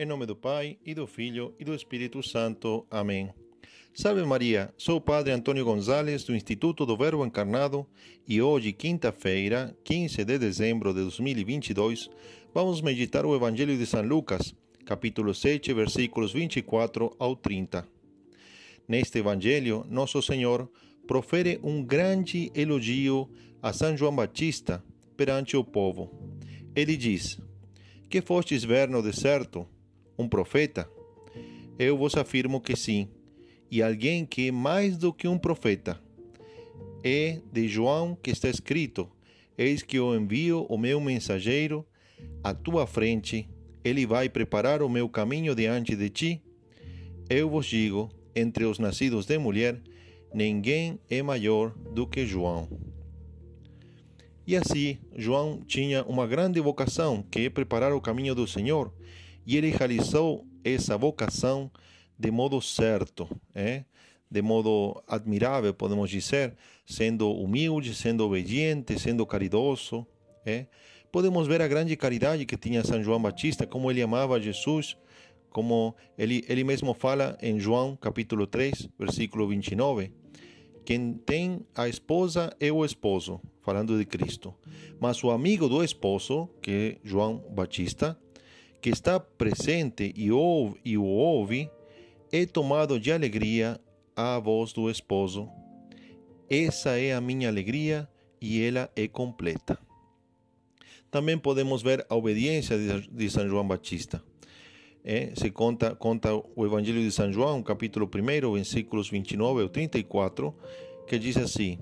Em nome do Pai, e do Filho, e do Espírito Santo. Amém. Salve Maria, sou o Padre Antônio Gonzalez, do Instituto do Verbo Encarnado, e hoje, quinta-feira, 15 de dezembro de 2022, vamos meditar o Evangelho de São Lucas, capítulo 7, versículos 24 ao 30. Neste Evangelho, Nosso Senhor profere um grande elogio a São João Batista perante o povo. Ele diz: Que fostes ver no deserto? Um profeta? Eu vos afirmo que sim, e alguém que é mais do que um profeta. É de João que está escrito: Eis que eu envio o meu mensageiro à tua frente, ele vai preparar o meu caminho diante de ti. Eu vos digo: entre os nascidos de mulher, ninguém é maior do que João. E assim, João tinha uma grande vocação, que é preparar o caminho do Senhor, e ele realizou essa vocação de modo certo, é? de modo admirável, podemos dizer, sendo humilde, sendo obediente, sendo caridoso. É? Podemos ver a grande caridade que tinha São João Batista, como ele amava Jesus, como ele, ele mesmo fala em João capítulo 3, versículo 29. Quem tem a esposa é o esposo, falando de Cristo. Mas o amigo do esposo, que é João Batista, que está presente e, ouve, e o ouve, é tomado de alegria à voz do esposo. Essa é a minha alegria e ela é completa. Também podemos ver a obediência de São João Batista. É, se conta, conta o Evangelho de São João, capítulo 1, versículos 29 ao 34, que diz assim: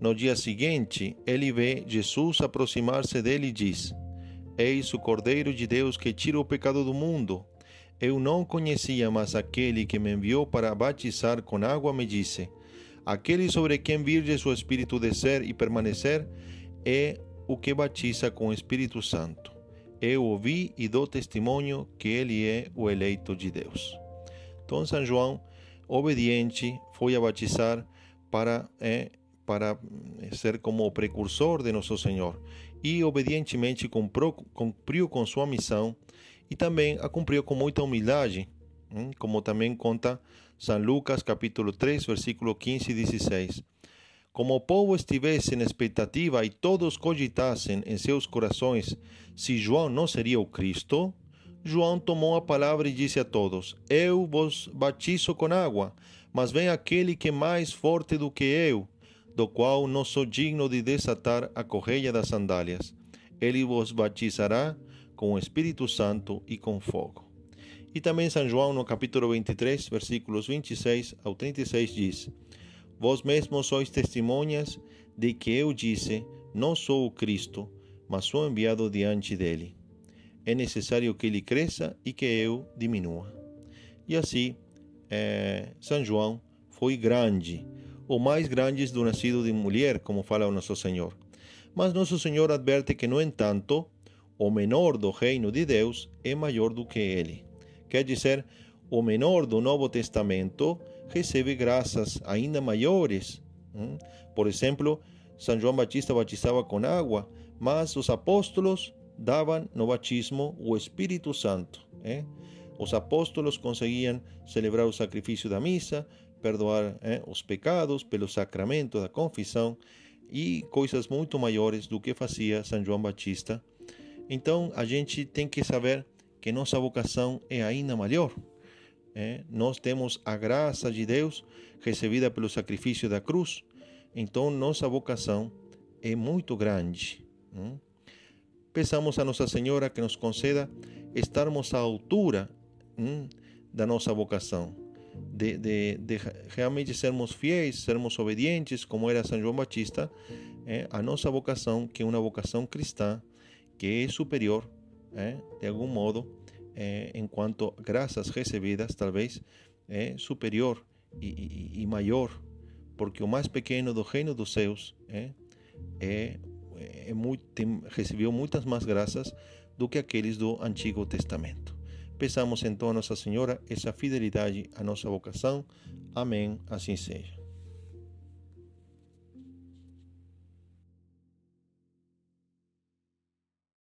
No dia seguinte, ele vê Jesus aproximar-se dele e diz: Eis o Cordeiro de Deus que tira o pecado do mundo. Eu não conhecia, mas aquele que me enviou para batizar com água me disse: Aquele sobre quem virge o Espírito descer e permanecer é o que batiza com o Espírito Santo. Eu ouvi e dou testemunho que ele é o eleito de Deus. Então, São João, obediente, foi a batizar para, eh, para ser como precursor de Nosso Senhor. E obedientemente cumpriu, cumpriu com sua missão e também a cumpriu com muita humildade, hum, como também conta São Lucas capítulo 3, versículo 15 e 16. Como o povo estivesse na expectativa e todos cogitassem em seus corações se João não seria o Cristo, João tomou a palavra e disse a todos: Eu vos batizo com água, mas vem aquele que é mais forte do que eu, do qual não sou digno de desatar a correia das sandálias. Ele vos batizará com o Espírito Santo e com fogo. E também São João, no capítulo 23, versículos 26 ao 36, diz: Vós mesmos sois testemunhas de que eu disse: Não sou o Cristo, mas sou enviado diante dele. É necessário que ele cresça e que eu diminua. E assim, é, São João foi grande, o mais grande do nascido de mulher, como fala o nosso Senhor. Mas nosso Senhor adverte que, no entanto, o menor do reino de Deus é maior do que ele. Quer dizer, o menor do Novo Testamento recebe graças ainda maiores. Por exemplo, São João Batista batizava com água, mas os apóstolos davam no batismo o Espírito Santo. Eh? Os apóstolos conseguiam celebrar o sacrifício da missa, perdoar eh, os pecados pelo sacramento da confissão e coisas muito maiores do que fazia São João Batista. Então a gente tem que saber que nossa vocação é ainda maior. É, nós temos a graça de Deus recebida pelo sacrifício da cruz, então nossa vocação é muito grande. Hum? Peçamos a Nossa Senhora que nos conceda estarmos à altura hum, da nossa vocação, de, de, de, realmente sermos fiéis, sermos obedientes, como era São João Batista, é, a nossa vocação, que é uma vocação cristã, que é superior, é, de algum modo, eh, enquanto graças recebidas, talvez, é superior e, e, e, maior, porque o mais pequeno do reino dos céus é, é, é muito, tem, recebeu muitas mais graças do que aqueles do Antigo Testamento. Peçamos então a Nossa Senhora essa fidelidade à nossa vocação. Amém. Assim seja.